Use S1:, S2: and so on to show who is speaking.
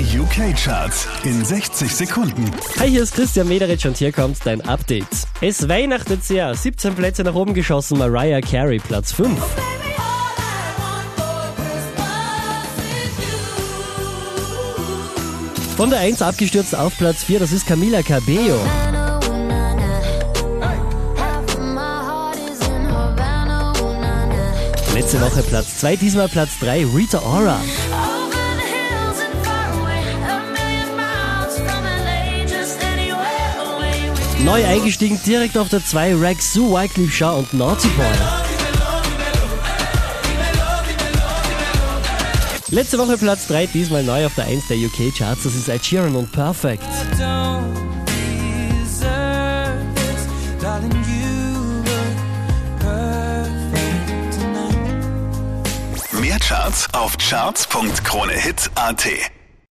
S1: Die UK-Charts in 60 Sekunden.
S2: Hi, hier ist Christian Mederitsch und hier kommt dein Update. Es weihnachtet sehr. 17 Plätze nach oben geschossen, Mariah Carey Platz 5. Von der 1 abgestürzt auf Platz 4, das ist Camila Cabello. Letzte Woche Platz 2, diesmal Platz 3, Rita Ora. Neu eingestiegen direkt auf der 2, Rex Sue, Wycliffe Shaw und Naughty Boy. Letzte Woche Platz 3, diesmal neu auf der 1 der UK Charts, das ist Ed Sheeran und Perfect.
S1: Mehr Charts auf charts.kronehit.at